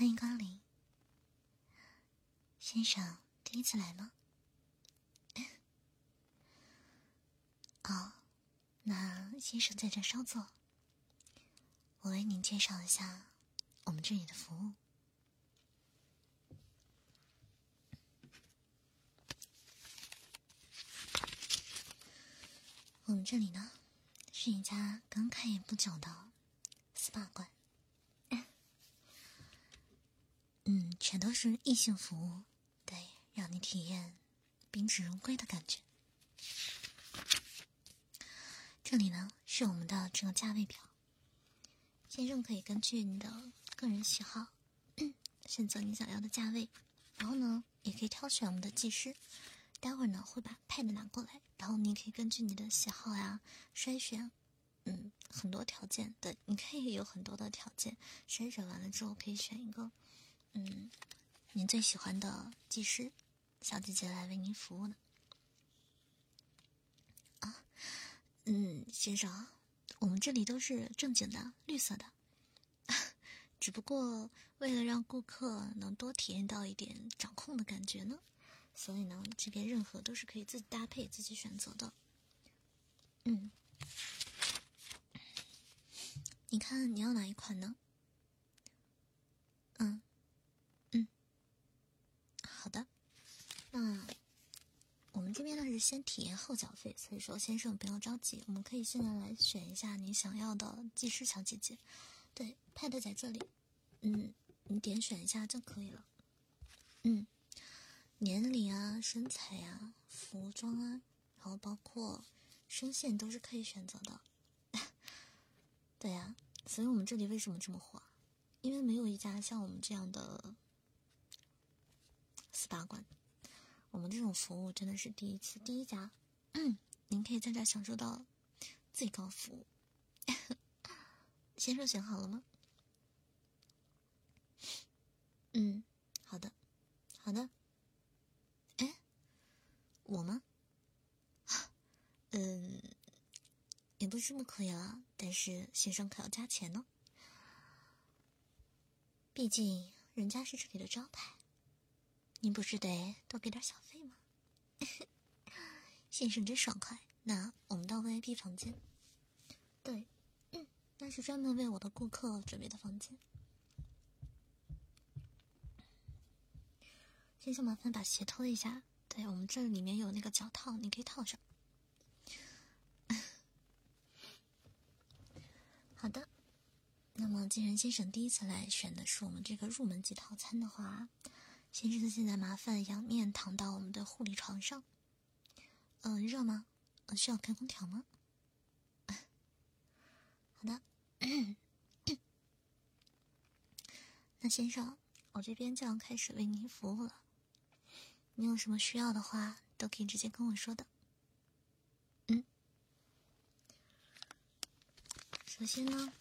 欢迎光临，先生，第一次来吗？哦，那先生在这稍坐，我为您介绍一下我们这里的服务。我们这里呢，是一家刚开业不久的 SPA 馆。嗯，全都是异性服务，对，让你体验宾至如归的感觉。这里呢是我们的这个价位表，先生可以根据你的个人喜好选择你想要的价位，然后呢也可以挑选我们的技师。待会儿呢会把 pad 拿过来，然后你可以根据你的喜好呀筛选，嗯，很多条件对，你可以有很多的条件，筛选完了之后可以选一个。嗯，您最喜欢的技师小姐姐来为您服务呢。啊，嗯，先生，我们这里都是正经的绿色的，只不过为了让顾客能多体验到一点掌控的感觉呢，所以呢，这边任何都是可以自己搭配、自己选择的。嗯，你看你要哪一款呢？嗯。好的，那我们这边呢是先体验后缴费，所以说先生不要着急，我们可以现在来选一下你想要的技师小姐姐。对，pad 在这里，嗯，你点选一下就可以了。嗯，年龄啊、身材啊、服装啊，然后包括声线都是可以选择的。对呀，所以我们这里为什么这么火？因为没有一家像我们这样的。SPA 馆，我们这种服务真的是第一次，第一家。嗯，您可以在这享受到最高服务。先生选好了吗？嗯，好的，好的。哎，我吗？嗯，也不是不可以了，但是先生可要加钱呢。毕竟人家是这里的招牌。您不是得多给点小费吗？先生真爽快。那我们到 VIP 房间。对，那是专门为我的顾客准备的房间。先生，麻烦把鞋脱一下。对我们这里面有那个脚套，你可以套上。好的。那么，既然先生第一次来选的是我们这个入门级套餐的话。先生，现在麻烦仰面躺到我们的护理床上。嗯，热吗？需要开空调吗？好的。那先生，我这边就要开始为您服务了。你有什么需要的话，都可以直接跟我说的。嗯。首先呢。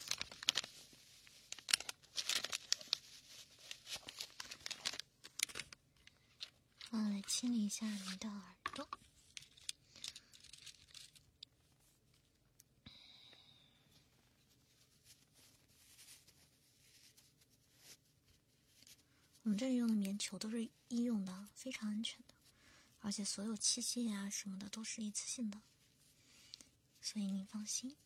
我来清理一下你的耳朵。我们这里用的棉球都是医用的，非常安全的，而且所有器械啊什么的都是一次性的，所以您放心，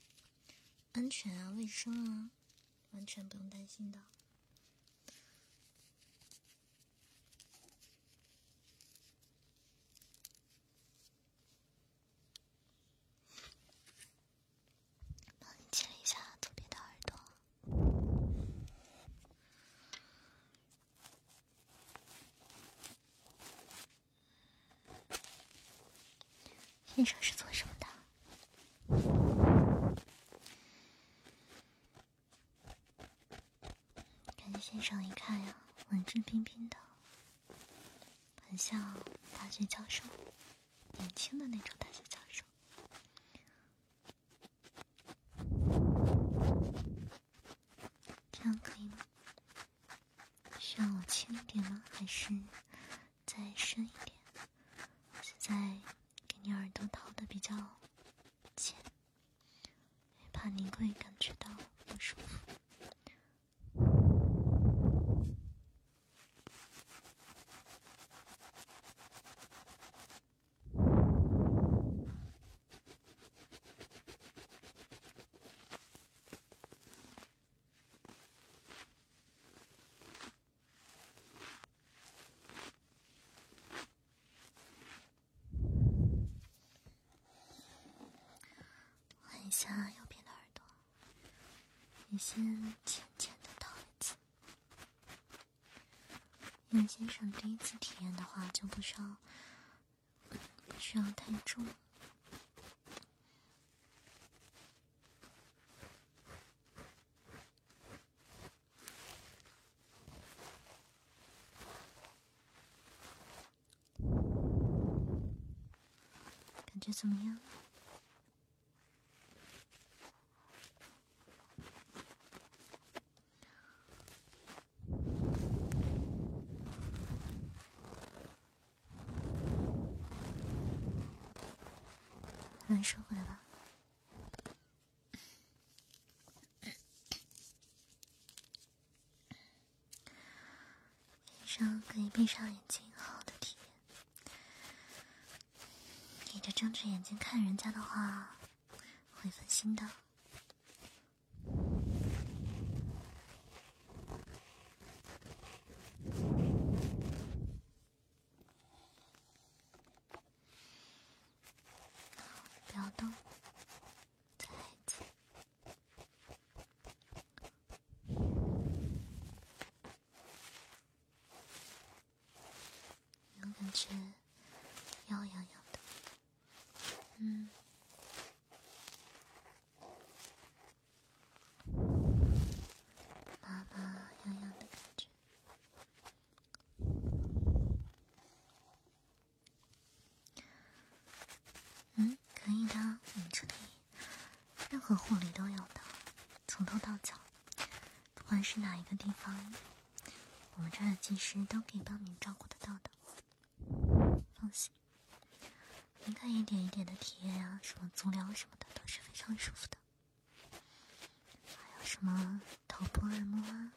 安全啊、卫生啊，完全不用担心的。先生是做什么的？感觉先生一看呀，文质彬彬的，很像大学教授，年轻的那种大学教授。这样可以吗？需要我轻一点吗？还是再深一点？现在。你耳朵掏的比较浅，怕您会感觉到不舒服。下右边的耳朵，也先浅浅的掏一次。因为先生第一次体验的话，就不需要不需要太重。感觉怎么样？能收回来吧？晚上可以闭上眼睛，好好的体验。你这睁着眼睛看人家的话，会分心的。不要动，再来一次。有感觉腰痒痒的，嗯，麻麻痒痒的感觉。嗯，可以的，我们这里任何护理都有的，从头到脚，不管是哪一个地方，我们这儿的技师都可以帮您照顾得到的。放心，你看一点一点的体验啊，什么足疗什么的都是非常舒服的。还有什么头部按摩啊，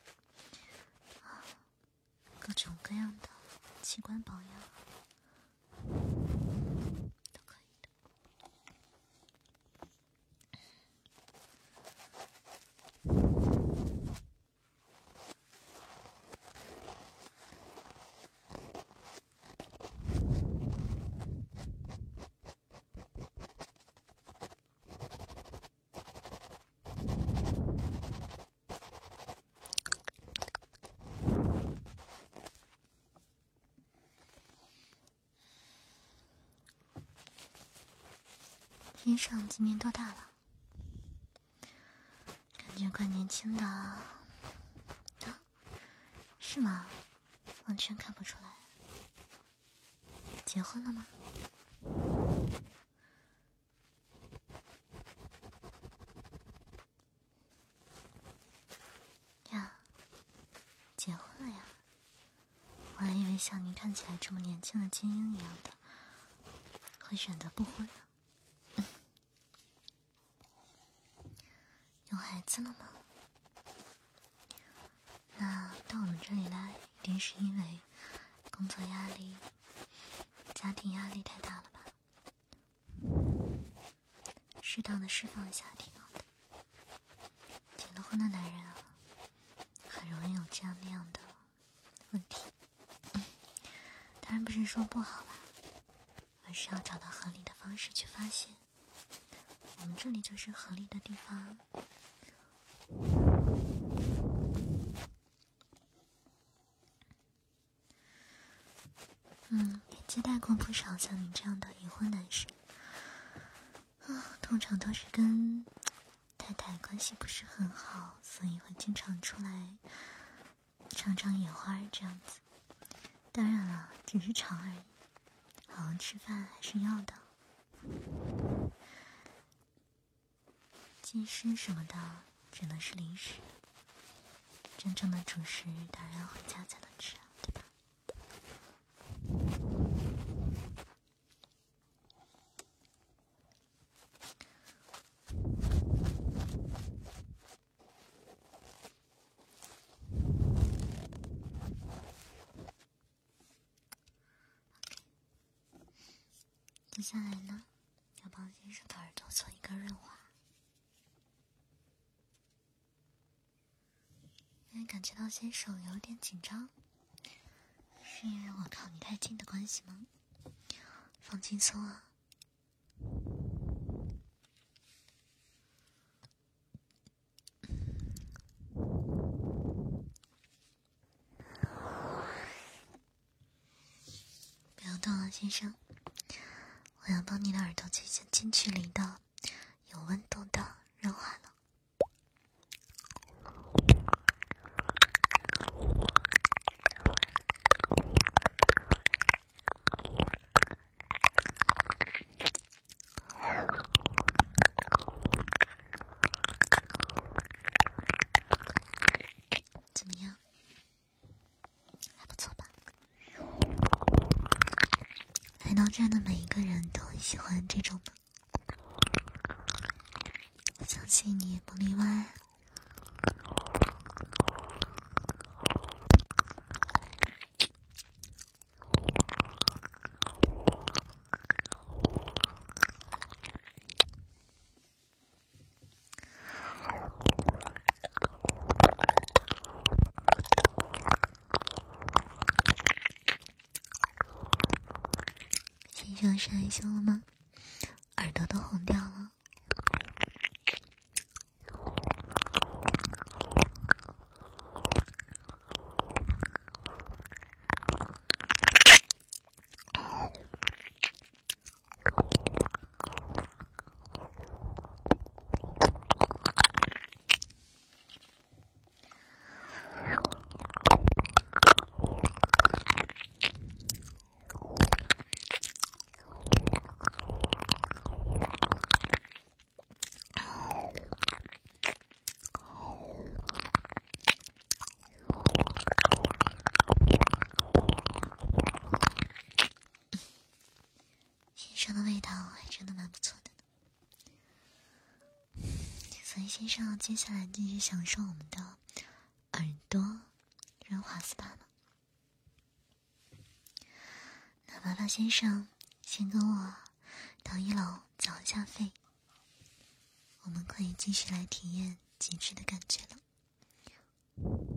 啊，各种各样的器官保养先生今年多大了？感觉怪年轻的。是吗？完全看不出来。结婚了吗？呀，结婚了呀！我还以为像您看起来这么年轻的精英一样的，会选择不婚呢。有孩子了吗？那到我们这里来，一定是因为工作压力、家庭压力太大了吧？适当的释放一下挺好的。结了婚的男人啊，很容易有这样那样的问题。当然不是说不好吧，而是要找到合理的方式去发泄。我们这里就是合理的地方。嗯，接待过不少像你这样的已婚男士，啊，通常都是跟太太关系不是很好，所以会经常出来尝尝野花这样子。当然了，只是尝而已，好好吃饭还是要的。健身什么的只能是零食，真正的主食当然要回家才能吃啊，接下来呢要帮先生的耳朵做一个润滑。因为感觉到先生有点紧张是因为我靠你太近的关系吗？放轻松啊。不要动啊先生。我要帮你的耳朵进行近距离的、有温度的润滑了。怎么样？还不错吧？来到这儿的每一个人喜欢这种的，我相信你也不例外。是害羞了吗？耳朵都红掉了。先生的味道还真的蛮不错的呢，所以先生接下来继续享受我们的耳朵润滑 SPA 吗。那麻烦先生先跟我到一楼缴一下费，我们可以继续来体验极致的感觉了。